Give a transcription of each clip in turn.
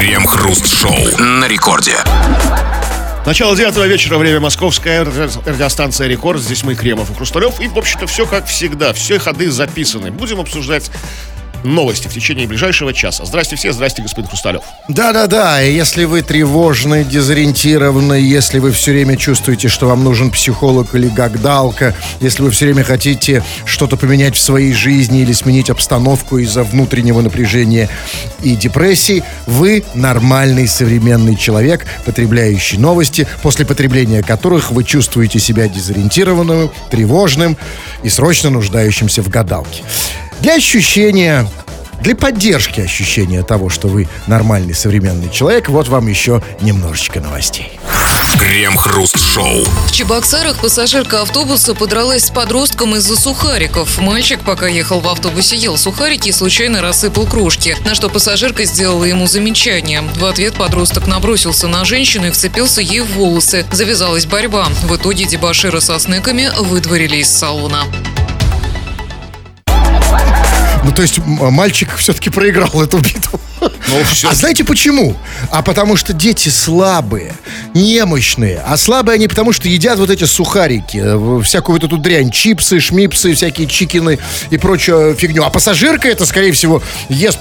Крем-хруст-шоу на рекорде. Начало девятого вечера, время московская, радиостанция «Рекорд». Здесь мы, Кремов и Хрусталев. И, в общем-то, все как всегда. Все ходы записаны. Будем обсуждать новости в течение ближайшего часа. Здрасте все, здрасте, господин Хрусталев. Да-да-да, если вы тревожны, дезориентированы, если вы все время чувствуете, что вам нужен психолог или гагдалка, если вы все время хотите что-то поменять в своей жизни или сменить обстановку из-за внутреннего напряжения и депрессии, вы нормальный современный человек, потребляющий новости, после потребления которых вы чувствуете себя дезориентированным, тревожным и срочно нуждающимся в гадалке. Для ощущения для поддержки ощущения того, что вы нормальный современный человек, вот вам еще немножечко новостей. Крем-хруст-шоу. В Чебоксарах пассажирка автобуса подралась с подростком из-за сухариков. Мальчик, пока ехал в автобусе, ел сухарики и случайно рассыпал кружки, на что пассажирка сделала ему замечание. В ответ подросток набросился на женщину и вцепился ей в волосы. Завязалась борьба. В итоге дебашира со снеками выдворили из салона. Ну, то есть мальчик все-таки проиграл эту битву. Ну, все. А знаете почему? А потому что дети слабые, немощные. А слабые они потому, что едят вот эти сухарики, э, всякую вот эту дрянь, чипсы, шмипсы, всякие чикины и прочую фигню. А пассажирка это, скорее всего, ест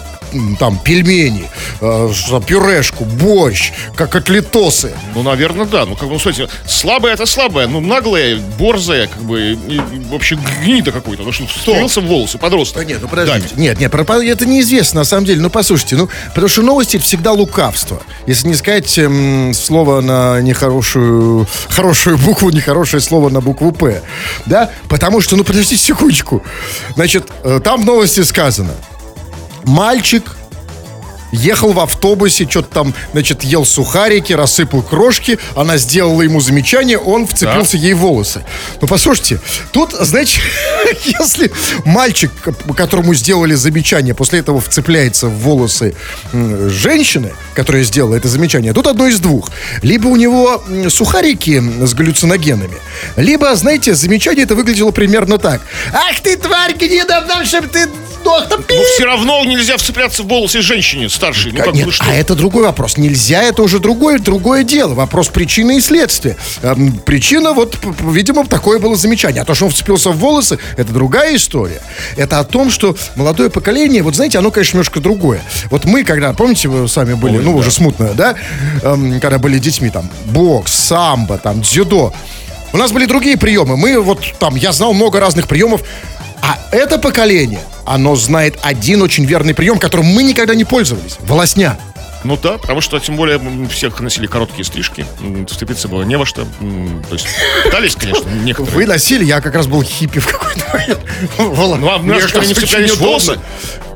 там пельмени, э, пюрешку, борщ, как котлетосы. Ну, наверное, да. Ну, как бы, ну, смотрите, слабое это слабое, ну, наглое, борзое, как бы, и, и, вообще гнида какой-то. Ну, что вцепился в волосы, подросток. Да нет, ну подождите. Да. Нет, нет, это неизвестно на самом деле. Ну, послушайте, ну, потому что новости это всегда лукавство. Если не сказать эм, слово на нехорошую, хорошую букву, нехорошее слово на букву П. Да? Потому что, ну, подождите секундочку. Значит, э, там в новости сказано. Мальчик ехал в автобусе, что-то там, значит, ел сухарики, рассыпал крошки, она сделала ему замечание, он вцепился ей в волосы. Ну, послушайте, тут, значит, если мальчик, которому сделали замечание, после этого вцепляется в волосы женщины, которая сделала это замечание, тут одно из двух. Либо у него сухарики с галлюциногенами, либо, знаете, замечание это выглядело примерно так. Ах ты, тварь, гнида, чтобы ты сдох, да Но все равно нельзя вцепляться в волосы женщине старшей. Ну, как Нет, бы, что? а это другой вопрос. Нельзя, это уже другое, другое дело. Вопрос причины и следствия. Эм, причина, вот, видимо, такое было замечание. А то, что он вцепился в волосы, это другая история. Это о том, что молодое поколение, вот знаете, оно, конечно, немножко другое. Вот мы, когда, помните, вы сами были, Ой, ну, да. уже смутно, да, Эм, когда были детьми, там, бокс, самбо, там, дзюдо. У нас были другие приемы. Мы вот там, я знал много разных приемов. А это поколение, оно знает один очень верный прием, которым мы никогда не пользовались. Волосня. Ну да, потому что, тем более, всех носили короткие стрижки. М, Вцепиться было не во что. То есть, пытались, конечно, некоторые. Вы носили, я как раз был хиппи в какой-то момент. Ну, а Мне что, не вцеплялись волосы?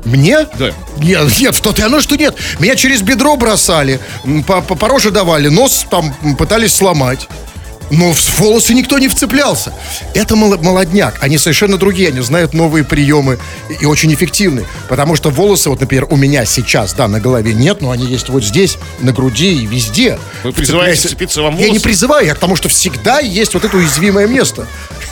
Мне? Да. Нет, нет, в то-то и оно, что нет. Меня через бедро бросали, по, по, по роже давали, нос там пытались сломать. Но в волосы никто не вцеплялся. Это мол- молодняк. Они совершенно другие. Они знают новые приемы и, очень эффективны. Потому что волосы, вот, например, у меня сейчас, да, на голове нет, но они есть вот здесь, на груди и везде. Вы призываете Вцепляйся- вцепиться вам в Я не волосы? призываю, я к тому, что всегда есть вот это уязвимое место.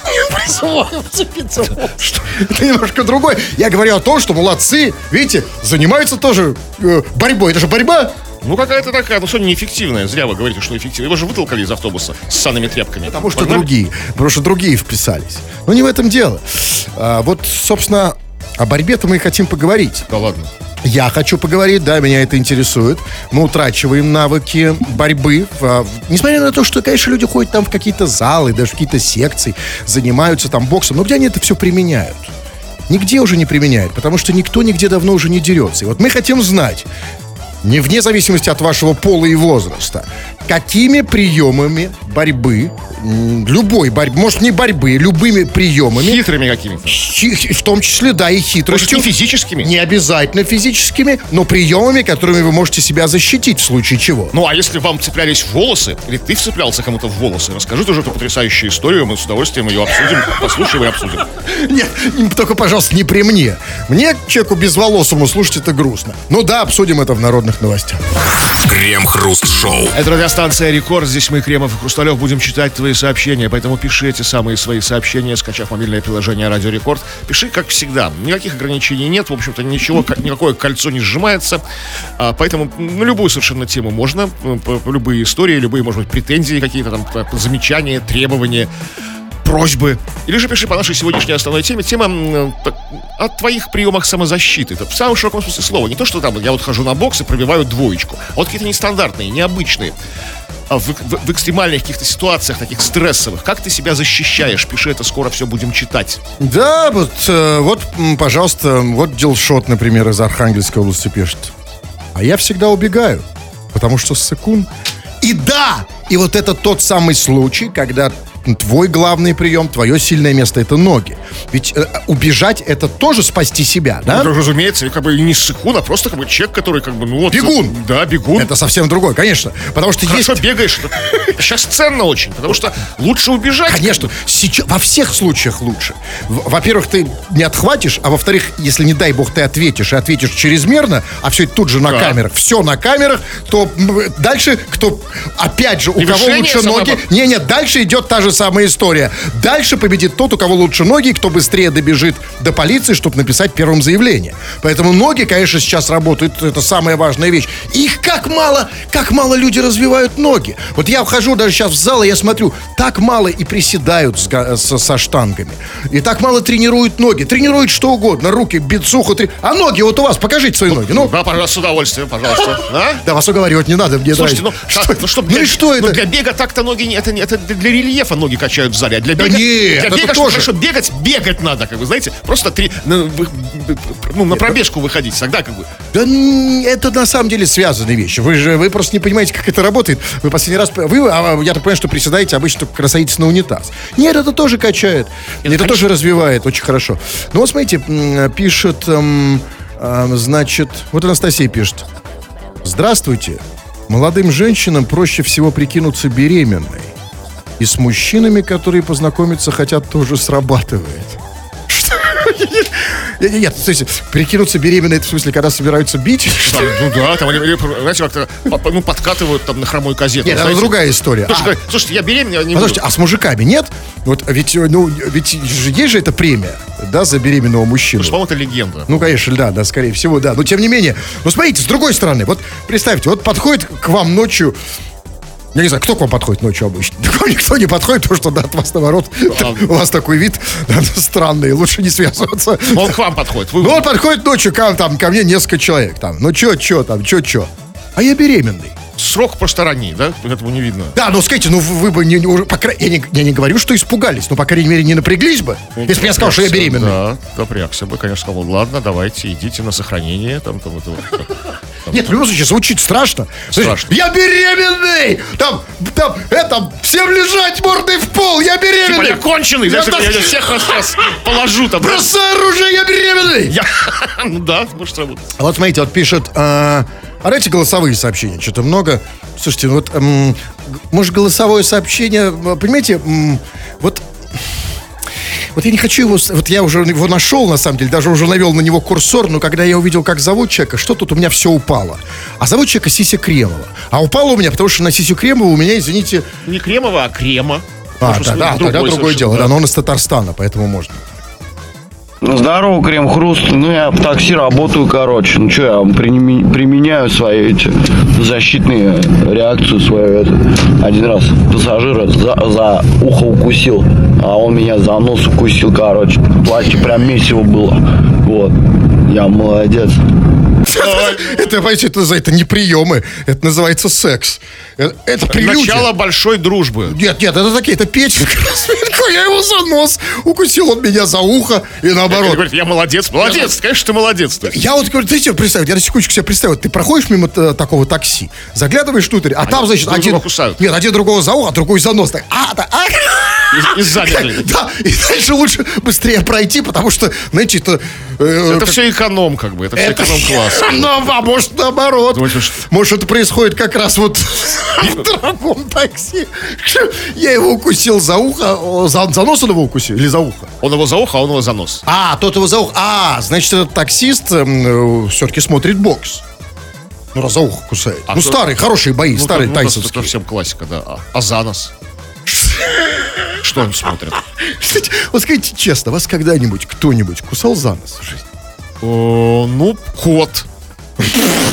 Не призываю вцепиться в волосы. Это немножко другое. Я говорю о том, что молодцы, видите, занимаются тоже э, борьбой. Это же борьба. Ну, какая-то такая, ну, что неэффективная. Зря вы говорите, что эффективная. Его же вытолкали из автобуса с санными тряпками. Потому что Погнали? другие. Потому что другие вписались. Но не в этом дело. А, вот, собственно, о борьбе-то мы и хотим поговорить. Да ладно. Я хочу поговорить, да, меня это интересует. Мы утрачиваем навыки борьбы. А, Несмотря на то, что, конечно, люди ходят там в какие-то залы, даже в какие-то секции, занимаются там боксом, но где они это все применяют? Нигде уже не применяют, потому что никто нигде давно уже не дерется. И вот мы хотим знать, не вне зависимости от вашего пола и возраста, какими приемами борьбы, любой борьбы, может не борьбы, любыми приемами, Хитрыми какими-то. хи- в том числе, да, и Может, хитростью. не физическими? Не обязательно физическими, но приемами, которыми вы можете себя защитить в случае чего. Ну, а если вам цеплялись в волосы, или ты вцеплялся кому-то в волосы, расскажи тоже эту потрясающую историю, мы с удовольствием ее обсудим, послушаем и обсудим. Нет, не- только, пожалуйста, не при мне. Мне, человеку безволосому, слушать это грустно. Ну да, обсудим это в народных новостях. Крем-хруст-шоу. Это радиостанция Рекорд. Здесь мы, Кремов и Хрусталев, будем читать твои сообщения. Поэтому пиши эти самые свои сообщения, скачав мобильное приложение Радио Рекорд. Пиши, как всегда. Никаких ограничений нет. В общем-то, ничего, ка- никакое кольцо не сжимается. А, поэтому на любую совершенно тему можно. Любые истории, любые, может быть, претензии какие-то там, замечания, требования просьбы. Или же пиши по нашей сегодняшней основной теме. Тема м, так, о твоих приемах самозащиты. Это в самом широком смысле слова. Не то, что там я вот хожу на бокс и пробиваю двоечку. А вот какие-то нестандартные, необычные. А в, в- в экстремальных каких-то ситуациях, таких стрессовых. Как ты себя защищаешь? Пиши это, скоро все будем читать. Да, вот, э, вот, пожалуйста, вот Дилшот, например, из Архангельской области пишет. А я всегда убегаю, потому что ссыкун. И да, и вот это тот самый случай, когда твой главный прием, твое сильное место это ноги. Ведь э, убежать это тоже спасти себя, да? Ну, разумеется, и как бы не ссыкун, а просто как бы человек, который как бы, ну вот... Бегун. Да, бегун. Это совсем другое, конечно. Потому что Хорошо есть... бегаешь. Сейчас ценно очень, потому что лучше убежать. Конечно, сейчас, во всех случаях лучше. Во-первых, ты не отхватишь, а во-вторых, если не дай бог ты ответишь, и ответишь чрезмерно, а все это тут же на Да. камерах, все на камерах, то дальше, кто, опять же, у И кого лучше самого- ноги... Не-не, дальше идет та же самая история. Дальше победит тот, у кого лучше ноги, кто быстрее добежит до полиции, чтобы написать первым заявление. Поэтому ноги, конечно, сейчас работают, это самая важная вещь. Их как мало, как мало люди развивают ноги. Вот я вхожу даже сейчас в зал, и я смотрю, так мало и приседают с со, со штангами. И так мало тренируют ноги. Тренируют что угодно, руки, бицуху. Три... А ноги вот у вас, покажите свои ноги. Ну, Да, пожалуйста, с удовольствием, пожалуйста. А? да вас уговаривать не надо, мне Слушайте, ну, нравится. так, ну, чтоб ну для- что ну, это? для бега так-то ноги не, это, это для рельефа ноги качают в зале, а для Да бега, нет, для это бега, тоже. чтобы бегать, бегать надо, как вы знаете, просто три, на, вы- ну, на пробежку выходить, тогда как бы. Да это на самом деле связанные вещи. Вы же вы просто не понимаете, как это работает. Вы последний раз... Вы, а, я так понимаю, что приседаете обычно только садитесь на унитаз. Нет, это тоже качает. Это, тоже развивает. Очень хорошо. Ну вот смотрите, пишет, эм, эм, значит... Вот Анастасия пишет. Здравствуйте. Молодым женщинам проще всего прикинуться беременной. И с мужчинами, которые познакомиться хотят, тоже срабатывает. Нет, нет, есть прикинуться беременной, это в смысле, когда собираются бить? Ну да, там, они, знаете, как-то ну, подкатывают там на хромой газету. Нет, это другая история. А, слушайте, я беременна, не Подождите, а с мужиками нет? Вот ведь, э, ну, ведь есть же эта премия, да, за беременного мужчину. По-моему, это легенда. Ну, конечно, да, да, скорее всего, да. Но тем не менее, ну, смотрите, с другой стороны, вот представьте, вот подходит к вам ночью я не знаю, кто к вам подходит ночью обычно? К вам никто не подходит, потому что, да, от вас, наоборот, у вас такой вид да, странный, лучше не связываться. Он к вам подходит. Вы, Ну, он подходит ночью, ко, там, ко мне несколько человек, там, ну, чё, чё, там, чё, чё. А я беременный. Срок просто ранний, да? Этого не видно. Да, ну скажите, ну вы бы не, уже, по край- я, не, я не говорю, что испугались, но, по крайней мере, не напряглись бы, если бы я сказал, что я беременный. Да, напрягся бы, конечно, сказал, ладно, давайте, идите на сохранение, там, там, это, вот. Нет, в любом случае, звучит страшно. Страшно. Я беременный! Там, там, это, всем лежать мордой в пол, я Типа, беременный! я конченый, Я так- я всех сейчас положу там. Бросай оружие, я беременный! Я, ну да, может работать. Вот смотрите, вот пишет, а, а давайте голосовые сообщения, что-то много. Слушайте, ну вот, м, г- может, голосовое сообщение, понимаете, м, вот... Вот я не хочу его... Вот я уже его нашел, на самом деле, даже уже навел на него курсор, но когда я увидел, как зовут человека, что тут у меня все упало. А зовут человека Сися Кремова. А упало у меня, потому что на Сисю Кремову у меня, извините... Не кремово, а крема. А, да, да, тогда другое дело. Да, но он из Татарстана, поэтому можно. Здорово, Крем Хруст. Ну, я в такси работаю, короче. Ну, что, я применяю свои эти защитные реакцию свою. Это. Один раз пассажира за, за ухо укусил, а он меня за нос укусил, короче. Платье прям месиво было. Вот. Я молодец. Это, понимаете, это, за- это не приемы, это называется секс. Это, это прелюдия. Начало большой дружбы. Нет, нет, это такие, это Красвенко, я его за нос укусил, он меня за ухо и наоборот. говорит, я молодец, молодец, конечно, ты молодец. Я вот говорю, ты себе представь, я на секундочку себе представил, ты проходишь мимо э, такого такси, заглядываешь внутрь, а там, значит, один... Нет, один другого за ухо, а другой за нос. А, да, а, И, и да, и дальше лучше быстрее пройти, потому что, знаете, это... э, Это как- все эконом, как бы, это все Это- эконом-класс. Ну, а может, наоборот. Может, это происходит как раз вот в дорогом такси. Я его укусил за ухо. За, за нос он его укусил или за ухо? Он его за ухо, а он его за нос. А, тот его за ухо. А, значит, этот таксист все-таки смотрит бокс. Ну, раз за ухо кусает. А ну, кто- старые, хорошие бои, Ну, старые это- ну, это тайсовские. совсем классика, да. А, а за нос? Что он смотрит? Кстати, вот скажите честно, вас когда-нибудь кто-нибудь кусал за нос в жизни? О, ну, кот.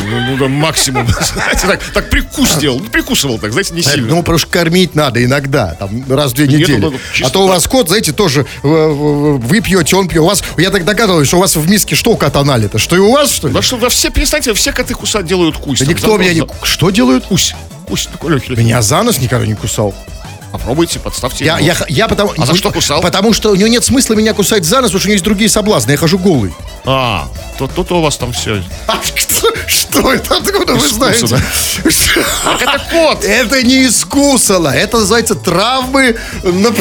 Ну, ну, да, максимум. Знаете, так, так прикус делал. Ну, прикусывал так, знаете, не Ну, сильно. потому что кормить надо иногда, там, раз в две Нет, недели. ну, ну, чисто а то у вас кот, знаете, тоже э, э, вы пьете, он пьет. У вас, я так догадываюсь, что у вас в миске что у кота налито? Что и у вас, что ли? Да что, да все, перестаньте, все коты кусать делают кусь. Да Там, никто меня не... Что делают? Кусь. Кусь такой легкий. Меня за нос никогда не кусал. Попробуйте, подставьте. Я, я, я потому... А за что кусал? Потому что у него нет смысла меня кусать за нос, потому что у него есть другие соблазны. Я хожу голый. А, то, то, у вас там все. А что, что это? Откуда вы знаете? Что? Это кот! Это не искусало. Это называется травмы на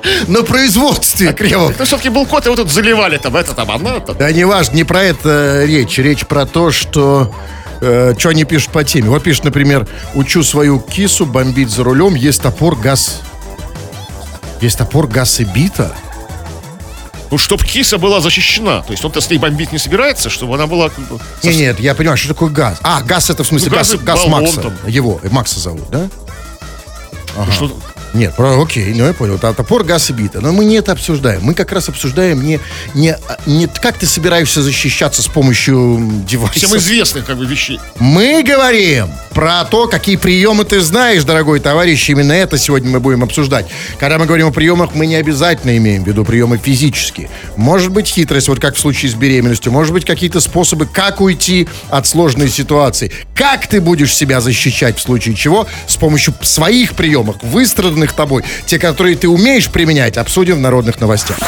на производстве, Кремов. Это все-таки был кот, его тут заливали там, это там, она там. Да не важно, не про это речь. Речь про то, что... что они пишут по теме. Вот пишет, например, учу свою кису бомбить за рулем, есть топор, газ... Есть топор, газ и бита? Ну, чтоб киса была защищена. То есть он-то с ней бомбить не собирается, чтобы она была... как бы, Нет, нет, я понимаю, что такое газ. А, газ это в смысле Ну, газ, газ газ Макса. там. Его, э, Макса зовут, да? что- Нет, про, окей, ну я понял. Та- Топор, газ и бита. Но мы не это обсуждаем. Мы как раз обсуждаем не, не, не как ты собираешься защищаться с помощью девайсов. Всем известных как бы вещей. Мы говорим про то, какие приемы ты знаешь, дорогой товарищ. Именно это сегодня мы будем обсуждать. Когда мы говорим о приемах, мы не обязательно имеем в виду приемы физические. Может быть хитрость, вот как в случае с беременностью. Может быть какие-то способы, как уйти от сложной ситуации. Как ты будешь себя защищать в случае чего с помощью своих приемов, выстраданных тобой. Те, которые ты умеешь применять, обсудим в народных новостях.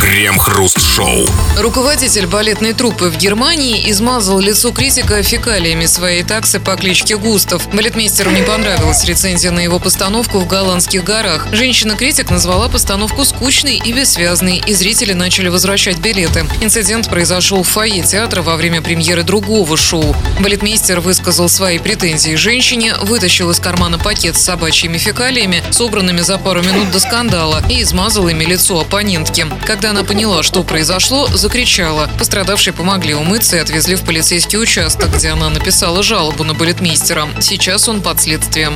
Крем-хруст-шоу. Руководитель балетной труппы в Германии измазал лицо критика фекалиями своей таксы по кличке Густав. Балетмейстеру не понравилась рецензия на его постановку в голландских горах. Женщина-критик назвала постановку скучной и бессвязной, и зрители начали возвращать билеты. Инцидент произошел в фойе театра во время премьеры другого шоу. Балетмейстер высказал свои претензии женщине, вытащил из кармана пакет с собачьими фекалиями, собранными за пару минут до скандала, и измазал ими лицо оппонентки. Когда она поняла, что произошло, закричала. Пострадавшие помогли умыться и отвезли в полицейский участок, где она написала жалобу на балетмейстера. Сейчас он под следствием.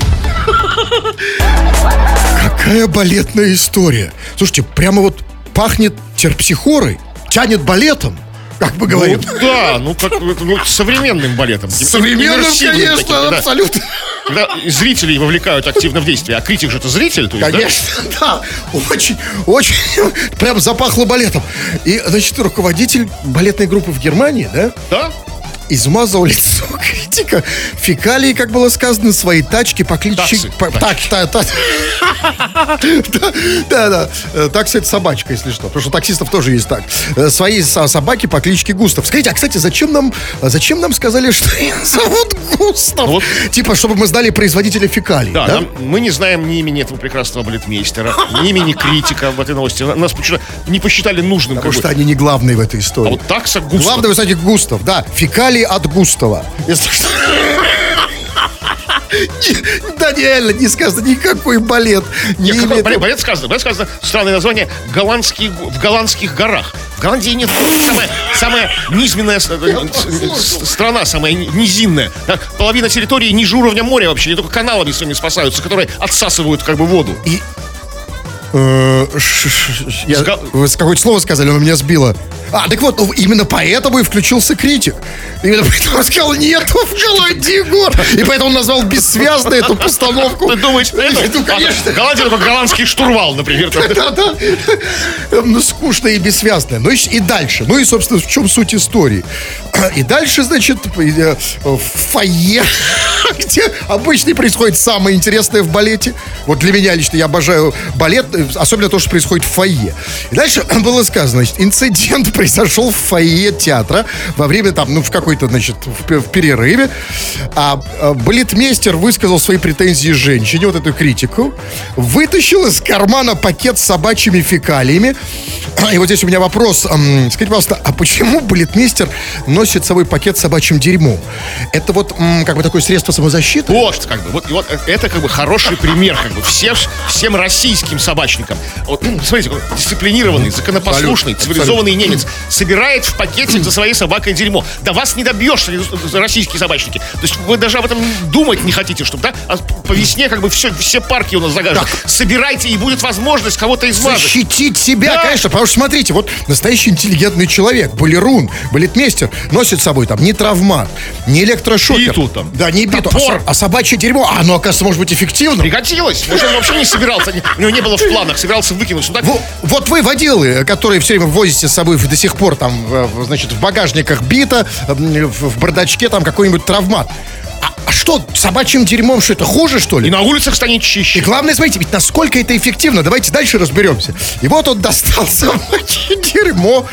Какая балетная история. Слушайте, прямо вот пахнет терпсихорой, тянет балетом, как мы говорим. Ну, да, ну как ну, современным балетом. Современным, Иммерсивным конечно, таким, да. абсолютно. Когда зрителей вовлекают активно в действие, а критик же это зритель, то есть, да? Конечно, да. Очень, очень, прям запахло балетом. И, значит, руководитель балетной группы в Германии, да, Да? Измазал лицо критика фекалии, как было сказано, своей тачки по кличке... Так, та- та- Да, да. Э, Такси это собачка, если что. Потому что таксистов тоже есть так. Э, со- собаки по кличке Густав. Скажите, а, кстати, зачем нам, а зачем нам сказали, что зовут Густав? Типа, чтобы мы знали производителя фекалий, Да, мы не знаем ни имени этого прекрасного балетмейстера, ни имени критика в этой новости. Нас почему-то не посчитали нужным. Потому что они не главные в этой А истории. вот такса Густав. Главное, кстати, Густав, да. Фекалии от. Если что. Не- Да, реально, не сказано никакой балет. Не Нет, имеет- балет, балет сказано, балет сказано странное название голландские, го- в голландских горах. В Голландии нет самая, самая низменная э, страна, самая низинная. Половина территории ниже уровня моря вообще, они только каналами своими спасаются, которые отсасывают как бы воду. Ш- я- Ска- Вы с какое-то слово сказали, оно меня сбило. А, так вот, ну, именно поэтому и включился критик. Именно поэтому он сказал, нету в Голландии гор. И поэтому он назвал бессвязно эту постановку. Ты думаешь, это, Ну, конечно. а, Голландия только голландский штурвал, например. Да-да. Ну, скучно и бессвязно. Ну и, дальше. Ну и, собственно, в чем суть истории. И дальше, значит, э, в фойе, где обычно происходит самое интересное в балете. Вот для меня лично я обожаю балет, э, особенно то, что происходит в фойе. И дальше было сказано, значит, инцидент произошел в фойе театра во время там, ну, в какой-то, значит, в, в перерыве. А, а балетмейстер высказал свои претензии женщине, вот эту критику, вытащил из кармана пакет с собачьими фекалиями. И вот здесь у меня вопрос. Скажите, пожалуйста, а почему балетмейстер носит с собой пакет с собачьим дерьмом? Это вот как бы такое средство самозащита? Вот, как бы, вот, и вот это как бы хороший пример, как бы, всем, всем российским собачникам. Вот, смотрите, дисциплинированный, законопослушный, цивилизованный немец собирает в пакетик за своей собакой дерьмо. Да вас не добьешься, российские собачники. То есть вы даже об этом думать не хотите, чтобы, да, а по весне как бы все, все парки у нас загажены. Собирайте, и будет возможность кого-то измазать. Защитить себя, Да. конечно, потому что смотрите, вот настоящий интеллигентный человек, балерун, балетмейстер, носит с собой там не травмат, не электрошокер. Биту там. Да, не биту, а, Топор. а собачье дерьмо. А оно, оказывается, может быть эффективным. Пригодилось. Может, он вообще не собирался, у него не было в планах, собирался выкинуть. Ну, так, Во- Вот вы водилы, которые все время возите с собой до сих пор там, значит, в багажниках бита, в бардачке там какой-нибудь травмат. А, а что, собачьим дерьмом, что это хуже, что ли? И на улицах станет И чище. главное, смотрите, ведь насколько это эффективно. Давайте дальше разберемся. И вот он достал собачье дерьмо,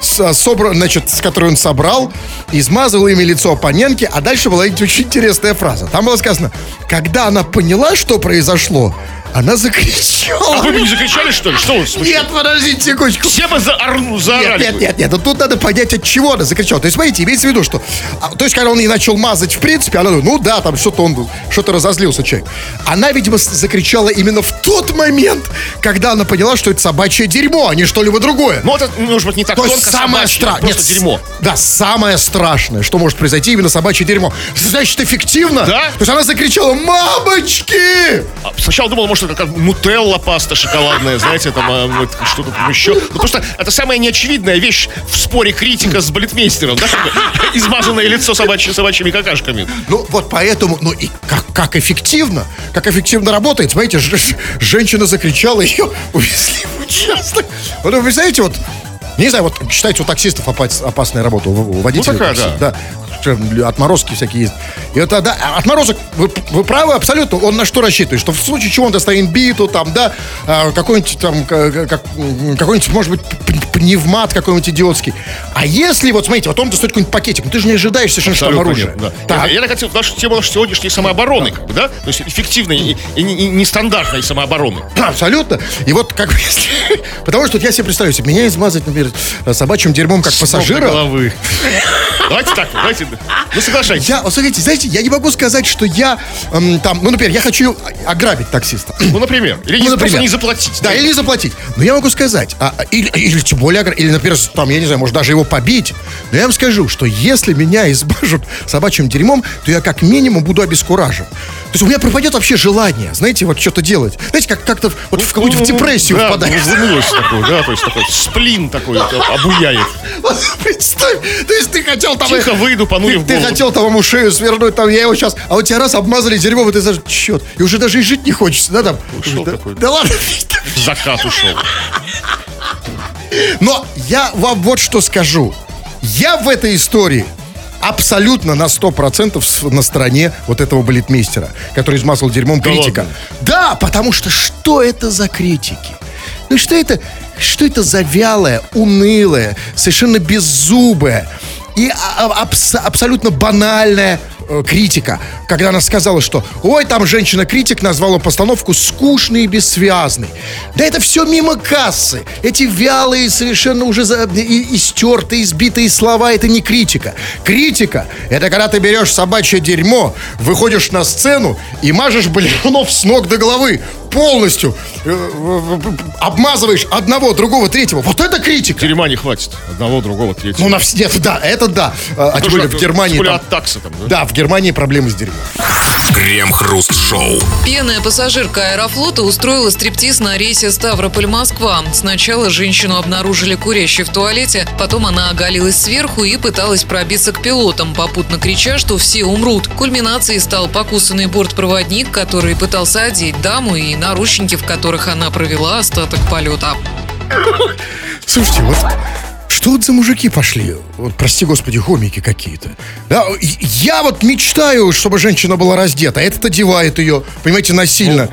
с, собра- значит, с которой он собрал, измазал ими лицо оппонентки, а дальше была очень интересная фраза. Там было сказано, когда она поняла, что произошло, она закричала. А вы бы не закричали, что ли? Что вы смущаете? Нет, подождите секундочку. Все бы заор- Нет, заорали. нет, нет, нет, ну тут надо понять, от чего она закричала. То есть, смотрите, имеется в виду, что... а, то есть, когда он ей начал мазать, в принципе, она ну да, там что-то он, что-то разозлился человек. Она, видимо, закричала именно в тот момент, когда она поняла, что это собачье дерьмо, а не что-либо другое. Ну, это, может быть, не так То тонко самое страшное. просто дерьмо. Да, самое страшное, что может произойти, именно собачье дерьмо. Значит, эффективно? Да. То есть она закричала, мамочки! А Сначала думал, может, это как нутелла паста шоколадная, знаете, там а, вот что-то там еще. Ну, просто это самая неочевидная вещь в споре критика с балетмейстером, да? Измазанное лицо собачьи, собачьими какашками. Ну, вот поэтому, ну и как, как эффективно, как эффективно работает. Смотрите, ж- ж- женщина закричала, ее увезли в участок. Вот вы представляете, вот, не знаю, вот считайте, у таксистов опас- опасная работа, у водителей Ну, такая, такси, да. да. Что, Отморозки всякие есть. И вот тогда а, отморозок, вы, вы правы абсолютно, он на что рассчитывает? Что в случае чего он достанет биту, там, да, а, какой-нибудь там, как, какой-нибудь, может быть, пневмат какой-нибудь идиотский. А если, вот смотрите, вот он достает какой-нибудь пакетик, ну ты же не ожидаешь совершенно, что там Абсолютно оружие. нет, да. Так. Я, я хотел, наша тема нашей сегодняшней самообороны, как бы, да? То есть эффективной и, и и нестандартной самообороны. Абсолютно. И вот как бы если... Потому что вот я себе представляю, если меня измазать, например, собачьим дерьмом как С пассажира... головы. Давайте так, давайте. Ну, соглашайтесь. Я, вот смотрите, знаете, я не могу сказать, что я эм, там, ну, например, я хочу ограбить таксиста. Ну, например. Или не, Ну, просто не заплатить. Да, или не заплатить. Но я могу сказать, а, а, или, или тем более, или, например, там, я не знаю, может даже его побить. Но я вам скажу, что если меня избажут собачьим дерьмом, то я как минимум буду обескуражен. То есть у меня пропадет вообще желание, знаете, вот что-то делать. Знаете, как как-то вот в какую-то в депрессию Ну, да, впадает. взломилось такое, да, то есть такой сплин такой обуяет. Представь, то есть ты хотел там... Тихо выйду, ты, ты голову. хотел там ему шею свернуть, там я его сейчас... А у тебя раз обмазали дерьмом, и ты знаешь, черт, и уже даже и жить не хочется, да, там? Ушел да, такой. да ладно. Закат ушел. Но я вам вот что скажу. Я в этой истории абсолютно на 100% с- на стороне вот этого балетмейстера, который измазал дерьмом критика. ладно? Да, потому что что это за критики? Ну что это, что это за вялая, унылая, совершенно беззубая и а- абс- абсолютно банальная э, критика, когда она сказала, что ой, там женщина-критик назвала постановку скучной и бессвязной. Да это все мимо кассы. Эти вялые, совершенно уже за- и, истертые, избитые слова, это не критика. Критика — это когда ты берешь собачье дерьмо, выходишь на сцену и мажешь балерунов с ног до головы полностью, э, обмазываешь одного, другого, третьего. Вот это критика. Дерьма не хватит. Одного, другого, третьего. Ну, на все, да, это да. А, а тем Потому более в Германии тем более от такса там, да? Да, в Германии проблемы с дерьмом. Крем-хруст-шоу. Пьяная пассажирка Аэрофлота устроила стриптиз на рейсе Ставрополь-Москва. Сначала женщину обнаружили курящей в туалете, потом она оголилась сверху и пыталась пробиться к пилотам, попутно крича, что все умрут. Кульминацией стал покусанный бортпроводник, который пытался одеть даму и наручники, в которых она провела остаток полета. Слушайте, вот что вот за мужики пошли? Вот, прости господи, хомики какие-то. Да, я вот мечтаю, чтобы женщина была раздета, а этот одевает ее, понимаете, насильно.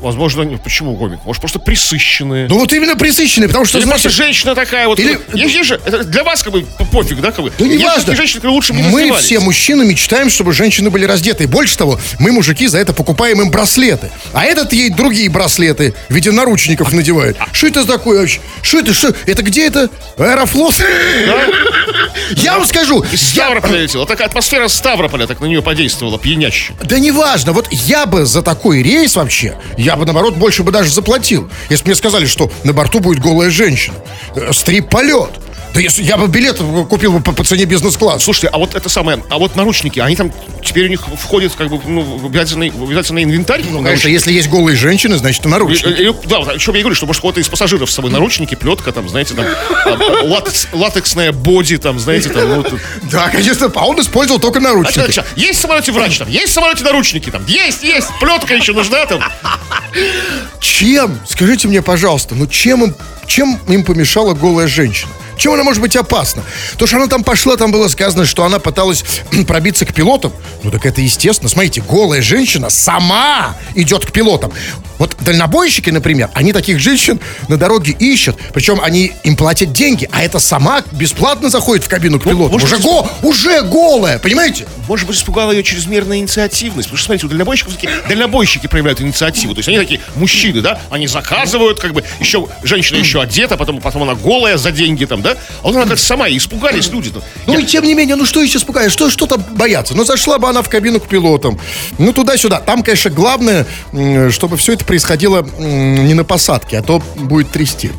Возможно, почему гомик? Может, просто присыщенные. Ну вот именно присыщенные, потому что, Или знаешь, просто женщина такая вот. Или- Есть, есть же, это для вас как бы пофиг, да, как бы. Да не же важно. женщины, лучше бы Мы раздевались. все мужчины мечтаем, чтобы женщины были раздеты. И больше того, мы, мужики, за это покупаем им браслеты. А этот ей другие браслеты в виде наручников надевает. Что это такое вообще? Что это? Что? Это где это? Аэрофлот? Я вам скажу. Из я- Ставрополя летела. Такая атмосфера Ставрополя так на нее подействовала, пьяняще. Да неважно, вот я бы за такой рейс вообще, я бы, наоборот, больше бы даже заплатил. Если бы мне сказали, что на борту будет голая женщина. Э, Стрип-полет. Да если я бы билет купил бы по, по цене бизнес-класса. Слушайте, а вот это самое, а вот наручники, они там теперь у них входят как бы ну, в обязательный, в обязательный инвентарь? Ну, Конечно, если есть голые женщины, значит, наручники. Да, вот о чем я и говорю, что может кто-то из пассажиров с собой наручники, плетка, там, знаете, там, а, латекс- латексная боди, там, знаете, там, ну, Да, конечно, а он использовал только А наручники. что, что, Есть в самолете врач там, есть в самолете наручники там, есть, есть, плетка еще нужна там. Чем, скажите мне, пожалуйста, ну чем им, чем им помешала голая женщина? Чем она может быть опасна? То, что она там пошла, там было сказано, что она пыталась пробиться к пилотам. Ну так это естественно. Смотрите, голая женщина сама идет к пилотам. Вот дальнобойщики, например, они таких женщин на дороге ищут. Причем они им платят деньги, а это сама бесплатно заходит в кабину к пилотам. может Уже, быть, го, уже голая, понимаете? Может быть, испугала ее чрезмерная инициативность. Потому что, смотрите, у дальнобойщиков такие дальнобойщики проявляют инициативу. То есть они такие мужчины, да? Они заказывают, как бы, еще, женщина еще одета, потом, потом она голая за деньги там, да? А вот она как сама, и испугались люди. Ну и тем не менее, ну что еще испугаешь? Что, что там бояться? Ну зашла бы она в кабину к пилотам. Ну туда-сюда. Там, конечно, главное, чтобы все это происходило м, не на посадке, а то будет трясти.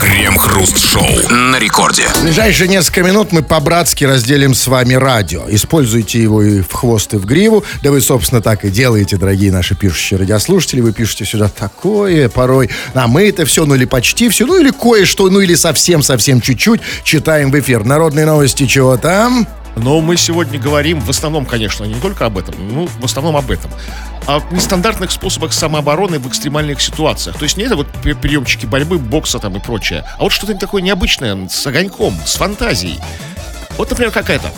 Крем-хруст-шоу на рекорде. В ближайшие несколько минут мы по-братски разделим с вами радио. Используйте его и в хвост, и в гриву. Да вы, собственно, так и делаете, дорогие наши пишущие радиослушатели. Вы пишете сюда такое порой. А мы это все, ну или почти все, ну или кое-что, ну или совсем-совсем чуть-чуть читаем в эфир. Народные новости чего там? Но мы сегодня говорим в основном, конечно, не только об этом, ну, в основном об этом. О нестандартных способах самообороны в экстремальных ситуациях. То есть не это вот при- приемчики борьбы, бокса там и прочее, а вот что-то такое необычное, с огоньком, с фантазией. Вот, например, как это.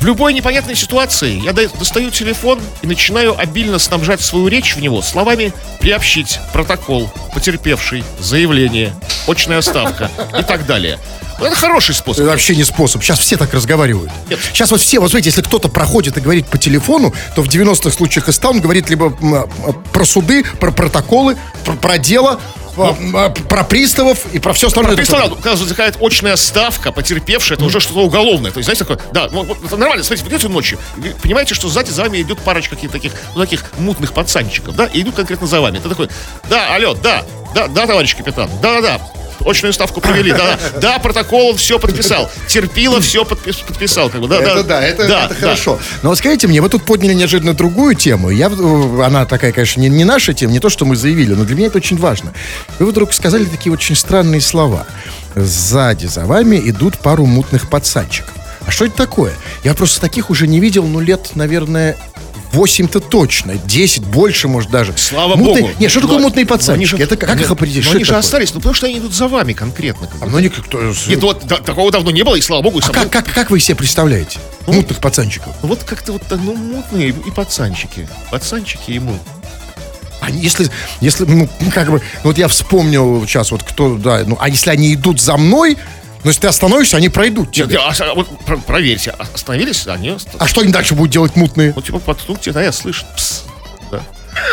В любой непонятной ситуации я до- достаю телефон и начинаю обильно снабжать свою речь в него словами «приобщить», «протокол», «потерпевший», «заявление», «очная ставка» и так далее. Вот Это хороший способ. Это вообще не способ. Сейчас все так разговаривают. Нет. Сейчас вот все, вот смотрите, если кто-то проходит и говорит по телефону, то в 90-х случаях из 100 он говорит либо а, про суды, про протоколы, про, про дело, про приставов и про все остальное. Представляю, когда возникает очная ставка, потерпевшая, это уже что-то уголовное. То есть, знаете, такое, да, ну, вот это нормально, смотрите, вы идете ночью, вы понимаете, что сзади за вами идет парочка каких-то таких, ну, таких мутных пацанчиков, да, и идут конкретно за вами. Ты такой, да, алло, да, да, да, товарищ капитан, да, да, да. Очную ставку провели, да, да, да, протокол он все подписал, терпило все подпис- подписал, как бы, да, Это да, это, это хорошо. Но вот скажите мне, вы тут подняли неожиданно другую тему. Я, э, она такая, конечно, не, не наша тема, не то, что мы заявили, но для меня это очень важно. Вы вдруг сказали такие очень странные слова. Сзади за вами идут пару мутных пацанчиков. А что это такое? Я просто таких уже не видел, ну, лет, наверное, 8-то точно. 10, больше, может, даже. Слава Мутные- богу. Не, что такое Но- мутные пацанчики? же- это как, как их определить? Но они же такое? остались, ну потому что они идут за вами конкретно. как бы. Ну, они как-то... Нет, вот да, такого давно не было, и слава богу, и А как, мной- как, как вы себе представляете? Мутных пацанчиков. Ну, Вот как-то вот, ну, мутные и пацанчики. Пацанчики и мут. Они, если, если, ну, как бы, ну, вот я вспомнил сейчас, вот кто, да, ну, а если они идут за мной, ну, если ты остановишься, они пройдут Нет, тебя. а, а вот про- проверьте, остановились? Они ост- А что они дальше будут делать мутные? Вот типа подкнуть, да, я слышу. Пс. Да.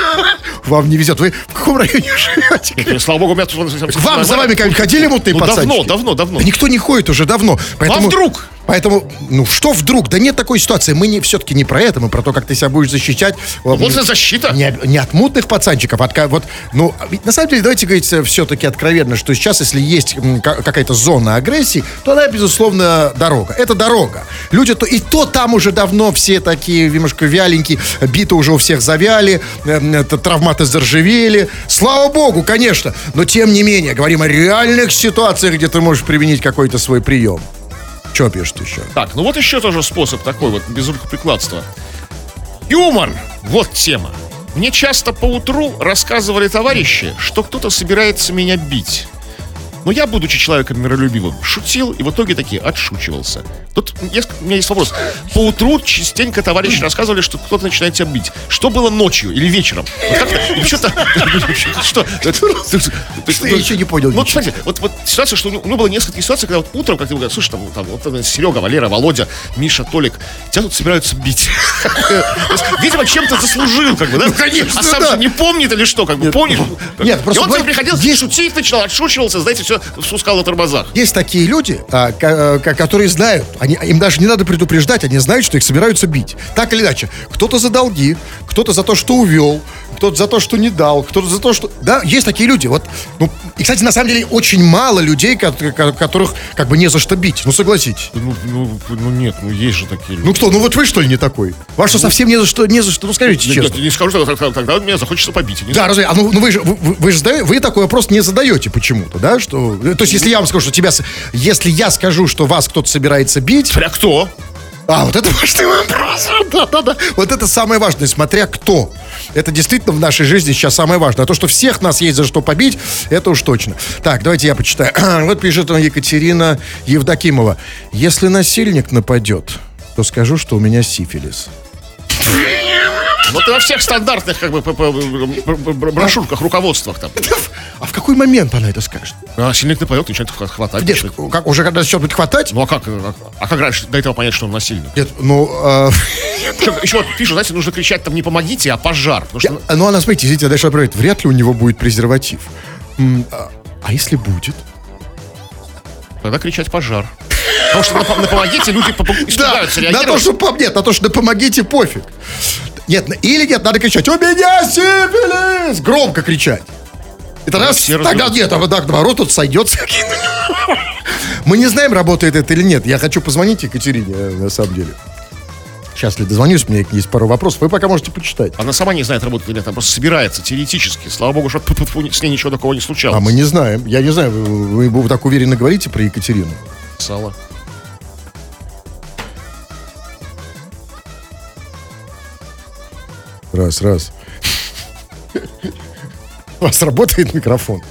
Вам не везет. Вы в каком районе живете? Нет, слава богу, у меня тут... Вам за вами как ходили мутные Ну, пацанчики? давно, давно, давно. Да никто не ходит уже давно. Поэтому, вдруг? Поэтому, ну что вдруг? Да нет такой ситуации. Мы не, все-таки не про это, мы про то, как ты себя будешь защищать. Вот защита. Не, не от мутных пацанчиков, от ка- вот, ну, а ведь на самом деле, давайте говорить все-таки откровенно, что сейчас, если есть какая-то зона агрессии, то она, безусловно, дорога. Это дорога. Люди, то, и то там уже давно все такие немножко вяленькие, биты уже у всех завяли, э, это, травматы заржавели. Слава богу, конечно, но тем не менее, говорим о реальных ситуациях, где ты можешь применить какой-то свой прием. Что пишет еще? Так, ну вот еще тоже способ такой вот, без рукоприкладства. Юмор! Вот тема. Мне часто по утру рассказывали товарищи, что кто-то собирается меня бить. Но я, будучи человеком миролюбивым, шутил и в итоге таки отшучивался. Тут есть- у меня есть вопрос. По утру частенько товарищи рассказывали, что кто-то начинает тебя бить. Что было ночью или вечером? Вот как-то- и Что-то... Что? Я еще не понял Ну, вот смотрите, вот, вот ситуация, что у него было несколько ситуаций, когда вот утром, как ты говоришь, слушай, там, там вот, там, Серега, Валера, Володя, Миша, Толик, тебя тут собираются бить. Видимо, чем-то заслужил, как бы, да? конечно, А сам же не помнит или что, как бы, помнишь? нет, просто И он тебе приходил, шутить начинал, отшучивался, знаете, все спускал на тормозах. Есть такие люди, а, ка- которые знают, они, им даже не надо предупреждать, они знают, что их собираются бить. Так или иначе, кто-то за долги, кто-то за то, что увел, кто-то за то, что не дал, кто-то за то, что... Да, есть такие люди. Вот, ну, и, кстати, на самом деле, очень мало людей, ко- ко- которых как бы не за что бить. Ну, согласитесь. Ну, ну, ну нет, ну есть же такие люди. Ну кто, ну вот вы что ли не такой? Вас что, совсем не за что, не за что? Ну скажите Нет, честно. не скажу, тогда, тогда меня захочется побить. Да, разве? А ну, ну вы же вы, вы- же зада- вы такой вопрос не задаете почему-то, да? Что, то есть, если я вам скажу, что тебя, если я скажу, что вас кто-то собирается бить, Смотря кто. А вот это важный вопрос, да, да, да, вот это самое важное, смотря кто. Это действительно в нашей жизни сейчас самое важное. А то, что всех нас есть за что побить, это уж точно. Так, давайте я почитаю. Вот пишет нам Екатерина Евдокимова. Если насильник нападет, то скажу, что у меня сифилис. Вот во всех стандартных, как бы, брошюрках, руководствах там. А в какой момент она это скажет? А сильник нападет, начинает хва- хватать. Начинает- как, уже когда начнет будет хватать? Ну а как, а, а как раньше до этого понять, что он насильник? Нет, ну, а, Еще, вот пишут, знаете, нужно кричать там не помогите, а пожар. Что, я- ну она, смотрите, извините, я дальше отправляет. Вряд ли у него будет презерватив. А, а если будет? тогда кричать пожар. Потому что на, на помогите люди испугаются, на реагируют. то, что нет, на то, что да помогите, пофиг. Нет, на- или нет, надо кричать, у меня сифилис! Громко кричать. И тогда, все тогда нет, а вот так, наоборот, тут сойдется. Мы не знаем, работает это или нет. Я хочу позвонить Екатерине, э, на самом деле. Сейчас ли дозвонюсь, меня есть пару вопросов. Вы пока можете почитать. Она сама не знает, работает или нет, она просто собирается теоретически. Слава богу, что с ней ничего такого не случалось. А мы не знаем. Я не знаю, вы, вы- вы так уверенно говорите про Екатерину. Сало. Раз, раз. У вас работает микрофон?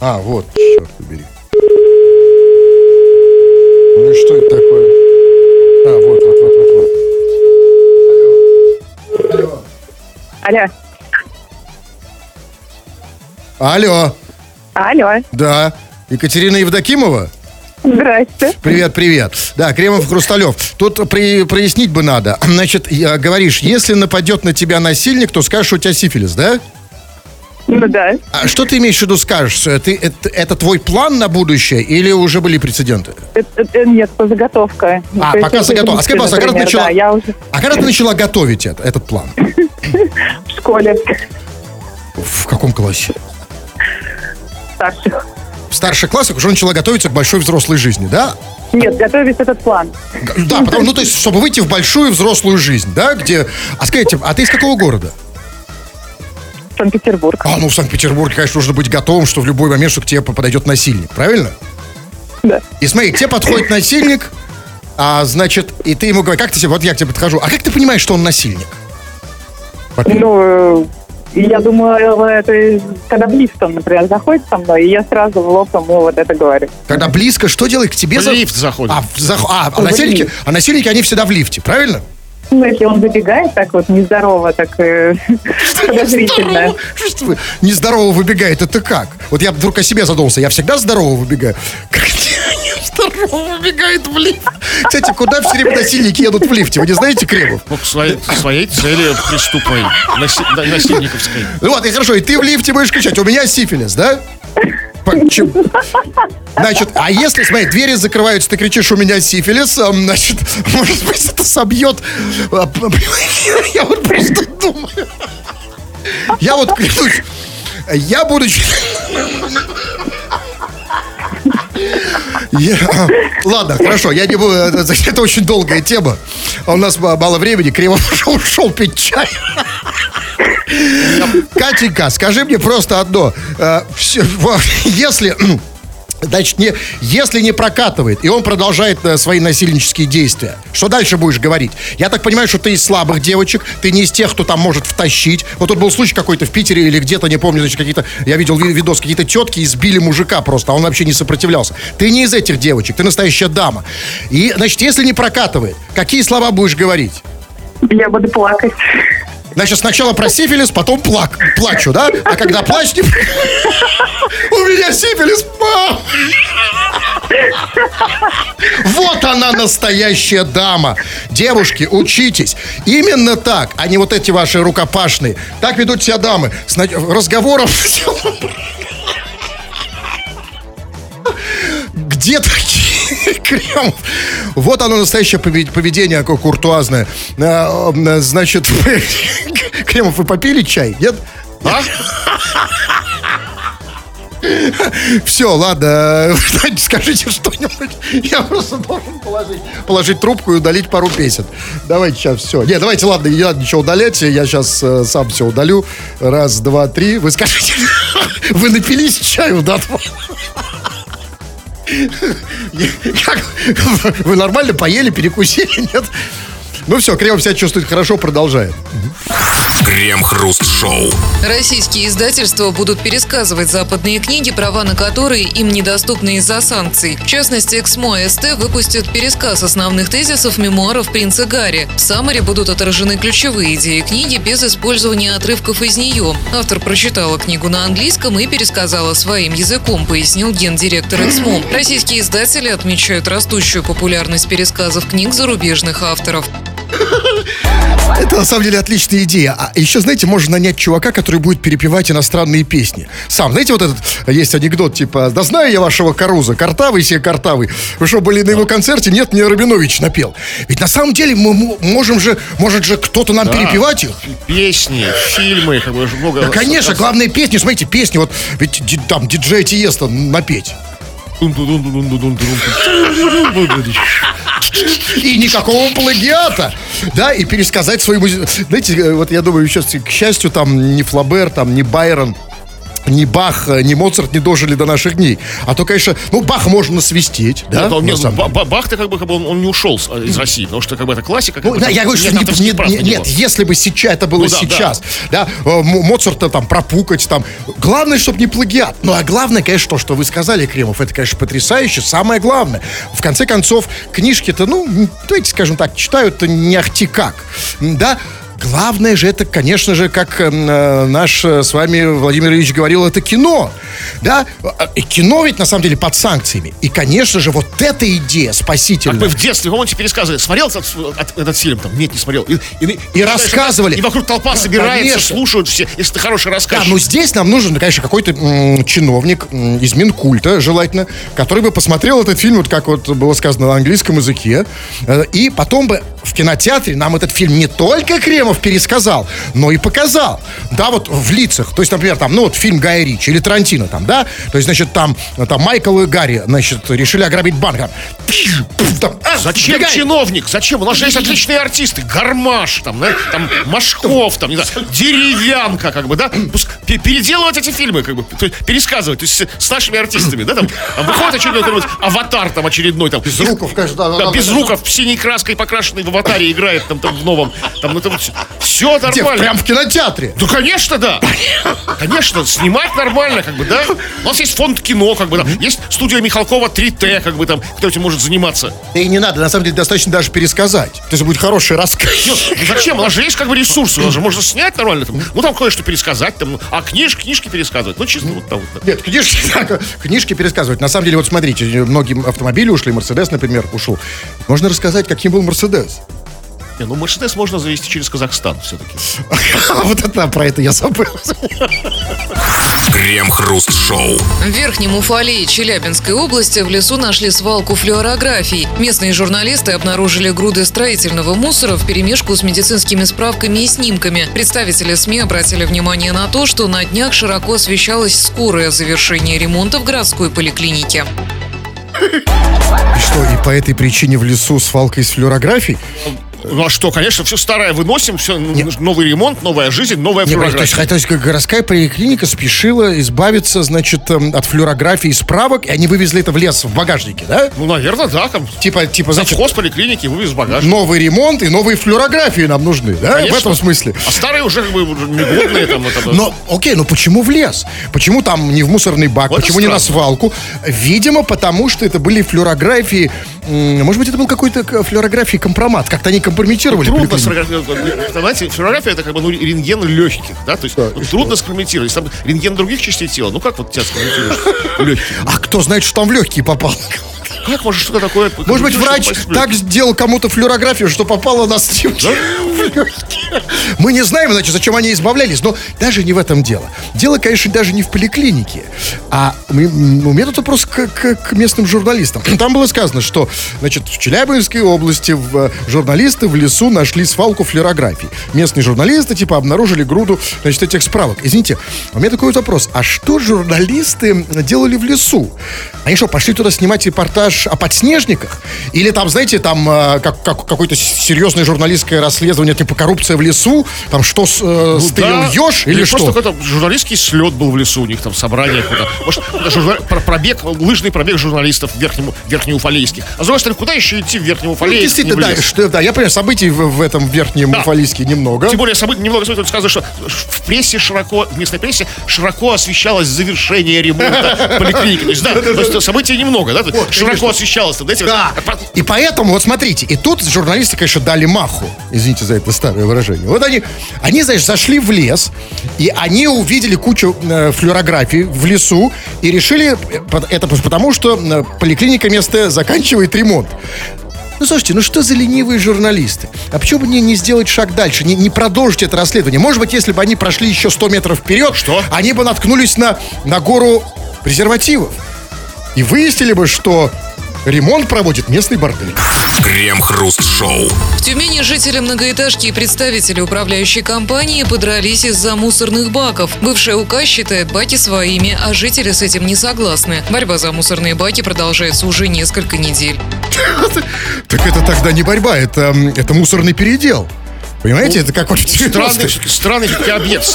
А, вот, черт побери. Ну и что это такое? А, вот, вот, вот, вот, вот. Алло. Алло, Алло. да. Екатерина Евдокимова? Здрасте. Привет, привет. Да, Кремов Хрусталев. Тут при- прояснить бы надо. Значит, я- говоришь, если нападет на тебя насильник, то скажешь, что у тебя сифилис, да? Ну да. А что ты имеешь в виду скажешь? Ты, это, это твой план на будущее или уже были прецеденты? Это, это- нет, это заготовка. А, То пока заготовка. А скажи, пожалуйста, а когда ты начала- Да, я уже А когда ты начала готовить это, этот план? в школе В каком классе? старших. В старших классах уже начала готовиться к большой взрослой жизни, да? Нет, готовить этот план. Да, потому, ну, то есть, чтобы выйти в большую взрослую жизнь, да, где... А скажите, а ты из какого города? Санкт-Петербург. А, ну, в Санкт-Петербурге, конечно, нужно быть готовым, что в любой момент, что к тебе подойдет насильник, правильно? Да. И смотри, к тебе подходит насильник, а, значит, и ты ему говоришь, как ты себе, вот я к тебе подхожу, а как ты понимаешь, что он насильник? Ну, э, я думаю, это когда близко, например, заходит со мной, и я сразу в лоб ему вот это говорю. Когда близко, что делает к тебе? В лифт заходит. А, в зах- а, а насильники, а насильники, они всегда в лифте, правильно? Ну, если он забегает так вот нездорово, так э, подозрительно. Что вы нездорово выбегает, это как? Вот я вдруг о себе задумался, я всегда здорово выбегаю. Как нездорово выбегает в лифт? Кстати, куда все время насильники едут в лифте? Вы не знаете, Кремов? Ну, к своей, к своей цели преступной, насильниковской. Ну вот, и хорошо, и ты в лифте будешь кричать, у меня сифилис, да? Почему? Значит, а если, смотри, двери закрываются, ты кричишь, у меня сифилис, а, значит, может быть, это собьет... понимаете, Я вот просто думаю... Я вот клянусь, я будучи... Я- Ладно, хорошо, я не буду... Это, очень долгая тема. А у нас ма- мало времени. Кремов ушел, ушел пить чай. Катенька, скажи мне просто одно. Э, Если... Значит, не, если не прокатывает, и он продолжает э, свои насильнические действия, что дальше будешь говорить? Я так понимаю, что ты из слабых девочек, ты не из тех, кто там может втащить. Вот тут был случай какой-то в Питере или где-то, не помню, значит, какие-то, я видел ви- видос, какие-то тетки избили мужика просто, а он вообще не сопротивлялся. Ты не из этих девочек, ты настоящая дама. И, значит, если не прокатывает, какие слова будешь говорить? Я буду плакать. Значит, сначала про сифилис, потом плак, плачу, да? А когда плачь, не... У меня сифилис! Вот она настоящая дама. Девушки, учитесь. Именно так, а не вот эти ваши рукопашные. Так ведут себя дамы. Сна- Разговоров... Где такие Кремов? Вот оно настоящее пове- поведение куртуазное. А, Значит, Кремов, вы попили чай? Нет? А? Все, ладно, скажите что-нибудь. Я просто должен положить, положить трубку и удалить пару песен. Давайте сейчас все. Не, давайте, ладно, не надо ничего удалять. Я сейчас э, сам все удалю. Раз, два, три. Вы скажите, вы напились чаю, да? Вы нормально поели, перекусили, нет? Ну все, Кремов себя чувствует хорошо, продолжает. Крем-хруст-шоу. Российские издательства будут пересказывать западные книги, права на которые им недоступны из-за санкций. В частности, Эксмо СТ выпустит пересказ основных тезисов мемуаров принца Гарри. В Самаре будут отражены ключевые идеи книги без использования отрывков из нее. Автор прочитала книгу на английском и пересказала своим языком, пояснил гендиректор Эксмо. Российские издатели отмечают растущую популярность пересказов книг зарубежных авторов. Это на самом деле отличная идея. А еще, знаете, можно нанять чувака, который будет перепевать иностранные песни. Сам, знаете, вот этот есть анекдот, типа, да знаю я вашего Каруза, картавый себе картавый. Вы что, были на его концерте? Нет, мне Рабинович напел. Ведь на самом деле мы мо- можем же, может же кто-то нам перепевать их? Песни, фильмы, как бы много. Да, конечно, главные песни, смотрите, песни, вот, ведь там диджей Тиеста напеть. И никакого плагиата. Да, и пересказать свою музыку. Знаете, э, вот я думаю, сейчас, к счастью, там ни Флабер, там ни Байрон, ни Бах, э, ни Моцарт не дожили до наших дней. А то, конечно, ну, Бах можно насвистеть, да? Нет, он, нет, Бах-то как бы, как бы он, он не ушел с- из России, потому что как бы это классика. как Ну, бы, да, я говорю, что нет не- не- нет, если бы сейчас это было Ну да, сейчас, да, э, М- Моцарта там пропукать, там, главное, чтобы не плагиат. Ну, а главное, конечно, то, что вы сказали, Кремов, это, конечно, потрясающе, самое главное. В конце концов, книжки-то, ну, давайте скажем так, читают-то не ахти как, да, Главное же это, конечно же, как эм, э, наш э, с вами Владимир Ильич говорил, это кино. Да? А, и кино ведь на самом деле под санкциями. И, конечно же, вот эта идея Как спасительная. мы в детстве, помните, пересказывали, смотрел этот, от- этот фильм там? Нет, не смотрел. И, и- И рассказывали. И вокруг толпа собирается, конечно. слушают все, если ты хороший Да, рассказчик. ну здесь нам нужен, конечно, какой-то м, чиновник м, из Минкульта, желательно, который бы посмотрел этот фильм, вот как вот было сказано на английском языке, э, и потом бы в кинотеатре нам этот фильм не только Кремов пересказал, но и показал. Да, вот в лицах. То есть, например, там, ну вот фильм Гая Ричи или Тарантино там, да? То есть, значит, там, там Майкл и Гарри, значит, решили ограбить банк. Там, а, Зачем сбегай. чиновник? Зачем? У нас же есть отличные артисты. Гармаш, там, да, там Машков, там, не знаю, Деревянка, как бы, да? Переделывать эти фильмы, как бы, то есть пересказывать, то есть с- нашими артистами, да, там, там выходит очередной аватар там очередной, там. Без руков, конечно, да, да, без руков, синей краской покрашенный аватаре играет там, там в новом. Там, ну, там, все Где? нормально. Прям в кинотеатре. Ну, конечно, да. Конечно, снимать нормально, как бы, да. У нас есть фонд кино, как бы, там, есть студия Михалкова 3Т, как бы, там, кто этим может заниматься. Да и не надо, на самом деле, достаточно даже пересказать. То есть будет хороший рассказ. Ну, зачем? У нас же есть, как бы, ресурсы, у нас же можно снять нормально, там, ну, там кое-что пересказать, там, а книж, книжки пересказывать, ну, чисто вот там вот. да. Нет, книжки, книжки пересказывать. На самом деле, вот смотрите, многие автомобили ушли, Мерседес, например, ушел. Можно рассказать, каким был Мерседес. Не, ну, Мерседес можно завести через Казахстан все-таки. Вот это, про это я забыл. Крем-хруст-шоу. В Верхнем Уфалее Челябинской области в лесу нашли свалку флюорографий. Местные журналисты обнаружили груды строительного мусора в перемешку с медицинскими справками и снимками. Представители СМИ обратили внимание на то, что на днях широко освещалось скорое завершение ремонта в городской поликлинике. И что, и по этой причине в лесу свалка из флюорографий? Ну а что, конечно, все старое выносим, все новый ремонт, новая жизнь, новая Не, то есть, флюорография. то есть городская поликлиника спешила избавиться, значит, эм, от флюорографии и справок, и они вывезли это в лес в багажнике, да? Ну, наверное, да, там Типа, типа, значит, завхоз поликлиники вывез багаж. новый ремонт и новые флюорографии нам нужны, да? Конечно. В этом смысле. А старые уже как бы негодные там. это- Но, окей, ну почему в лес? Почему там не в мусорный бак? Вот почему не на свалку? Видимо, потому что это были флюорографии... Может быть, это был какой-то флюорографии компромат. Как-то они компрометировали Трудно поликлинику. сфотографировать. Знаете, флюорография это как бы ну, рентген легких, да, то есть ну, трудно скомментировать. Если там рентген других частей тела, ну как вот тебя скомментируешь легкие? А кто знает, что там в легкие попало? Как может что-то такое? Может быть, врач так сделал кому-то флюорографию, что попало на снимки. Мы не знаем, значит, зачем они избавлялись, но даже не в этом дело. Дело, конечно, даже не в поликлинике, а у меня тут вопрос к, к- к местным журналистам. Там было сказано, что, значит, в Челябинской области в, журналисты в лесу нашли свалку флюорографий. Местные журналисты, типа, обнаружили груду, значит, этих справок. Извините, у меня такой вот вопрос. А что журналисты делали в лесу? Они что, пошли туда снимать репортаж о подснежниках? Или там, знаете, там э, как, как- какое-то серьезное журналистское расследование, типа коррупция в лесу? Там что, с, э, Ну Да. еж или, просто что? какой-то журналистский слет был в лесу, у них там собрание куда. Может, это журна- про- пробег, лыжный пробег журналистов в Верхнем, Верхнеуфалейске. А с другой стороны, куда еще идти в Ну, Верхнеуфалейск? действительно, не в да, что, да, я понимаю, событий в, в этом верхнем Да. Уфалийске немного. Тем более, событий, немного событий, сказано, что в прессе широко, в местной прессе широко освещалось завершение ремонта поликлиники. То есть, да, то есть событий немного, да? то Широко освещалось. знаете, Да. И поэтому, вот смотрите, и тут журналисты, конечно, дали маху. Извините за это старое выражение. Вот они, они, знаешь, зашли в лес, и они увидели кучу э, флюорографий в лесу, и решили, э, это потому, что э, поликлиника местная заканчивает ремонт. Ну, слушайте, ну что за ленивые журналисты? А почему бы не, не сделать шаг дальше, не, не продолжить это расследование? Может быть, если бы они прошли еще 100 метров вперед, Что? они бы наткнулись на, на гору презервативов. И выяснили бы, что ремонт проводит местный бордель. Крем-хруст-шоу. В Тюмени жители многоэтажки и представители управляющей компании подрались из-за мусорных баков. Бывшая УК считает баки своими, а жители с этим не согласны. Борьба за мусорные баки продолжается уже несколько недель. Так это тогда не борьба, это, это мусорный передел. Понимаете, это как в Странный, 90-е. странный объект.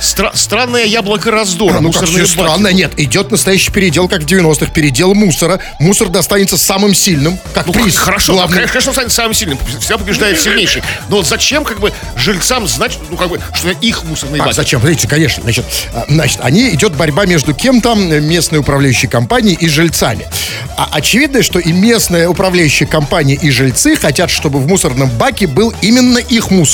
Стра- странное яблоко раздора. Ну, как все баки. странно. Нет, идет настоящий передел, как в 90-х. Передел мусора. Мусор достанется самым сильным, как Ну, приз. хорошо, главный. конечно, конечно, он станет самым сильным. Всегда побеждает сильнейший. Но вот зачем, как бы, жильцам знать, ну, как бы, что их мусорные баки? зачем? Смотрите, конечно. Значит, а, значит, они идет борьба между кем там, э, местной управляющей компанией и жильцами. А очевидно, что и местная управляющая компания, и жильцы хотят, чтобы в мусорном баке был именно их мусор.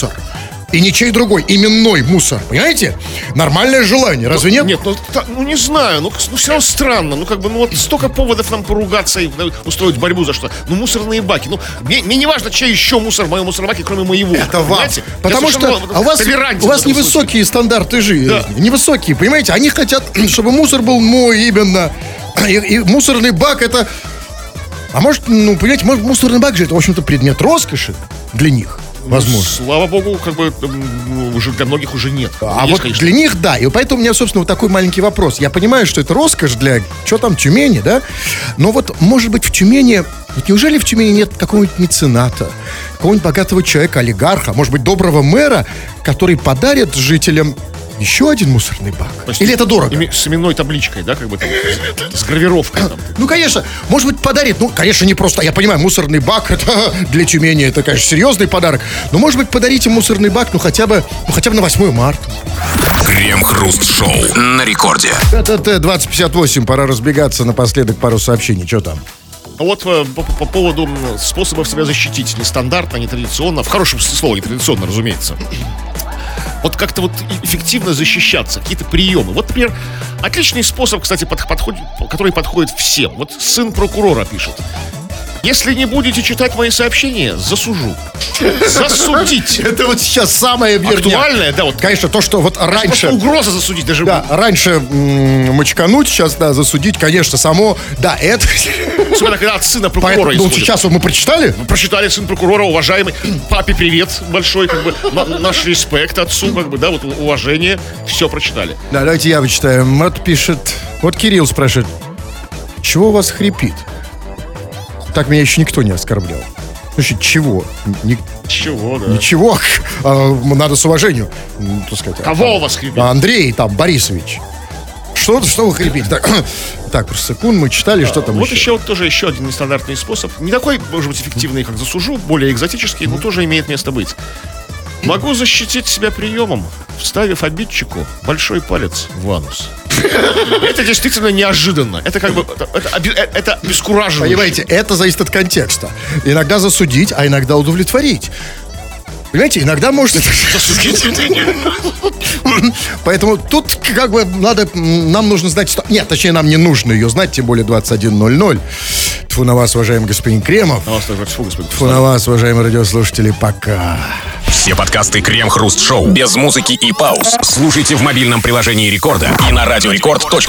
И ничей другой, именной мусор. Понимаете? Нормальное желание, разве нет? Нет, ну, та- ну, не знаю, ну, ну все равно странно. Ну, как бы, ну, вот столько поводов нам поругаться и э, устроить борьбу за что. Ну, мусорные баки. Ну, мне, мне не важно, чей еще мусор в моем мусорном баке, кроме моего. Это вам. Понимаете? Я Потому что а у вас, у вас этом случае. невысокие стандарты жизни. Да. Невысокие, понимаете? Они хотят, чтобы мусор был мой именно. И, и мусорный бак это... А может, ну, понимаете, может, мусорный бак же это, в общем-то, предмет роскоши для них. Возможно. Слава богу, как бы ну, уже для многих уже нет. А Есть, вот конечно. для них, да. И поэтому у меня, собственно, вот такой маленький вопрос. Я понимаю, что это роскошь для, что там, Тюмени, да? Но вот, может быть, в Тюмени... Вот неужели в Тюмени нет какого-нибудь мецената, какого-нибудь богатого человека, олигарха, может быть, доброго мэра, который подарит жителям еще один мусорный бак? Есть Или это дорого? име- С именной табличкой, да, как бы там, с, гравировкой там. Ну, конечно, может быть, подарит. Ну, конечно, не просто. Я понимаю, мусорный бак это для Тюмени это, конечно, серьезный подарок. Но, может быть, подарите мусорный бак, ну хотя бы, ну хотя бы на 8 марта. Крем-хруст-шоу на рекорде. ТТ 2058, пора разбегаться напоследок пару сообщений. Что там? А Вот э, по, по поводу м, способов себя защитить. Нестандартно, нетрадиционно. В хорошем смысле слова, нетрадиционно, разумеется. Вот как-то вот эффективно защищаться, какие-то приемы. Вот, например, отличный способ, кстати, под- подходит, который подходит всем. Вот сын прокурора пишет. Если не будете читать мои сообщения, засужу. Засудить. Это вот сейчас самое вернее. Актуальное, да, вот. Конечно, то, что вот раньше... угроза засудить даже. Да, раньше мочкануть, сейчас, да, засудить, конечно, само... Да, это... Особенно, когда от сына прокурора ну, сейчас мы прочитали? прочитали сын прокурора, уважаемый, папе привет большой, как бы, на- наш респект отцу, как бы, да, вот уважение, все прочитали. Да, давайте я почитаю. Вот пишет... Вот Кирилл спрашивает. Чего у вас хрипит? Так меня еще никто не оскорблял. Значит, чего? Ни- Чего, да? Ничего, а, надо с уважением, м, так сказать. Кого у вас хрипит? Андрей там, Борисович. Что, что вы хрипите? Так, так, просто секунд мы читали, что там Вот еще. еще вот тоже еще один нестандартный способ. Не такой, может быть, эффективный, как засужу, более экзотический, но тоже имеет место быть. Могу защитить себя приемом, вставив обидчику большой палец в анус. Это действительно неожиданно. Это как бы это, э, это. Понимаете, это зависит от контекста. Иногда засудить, а иногда удовлетворить. Понимаете, иногда может... Поэтому тут как бы надо, нам нужно знать, что... Нет, точнее, нам не нужно ее знать, тем более 21.00. Тьфу на вас, уважаемый господин Кремов. На вас тоже, фу, господин Тьфу на вас, уважаемые радиослушатели, пока. Все подкасты Крем-Хруст Шоу без музыки и пауз. Слушайте в мобильном приложении Рекорда и на радиорекорд.ру.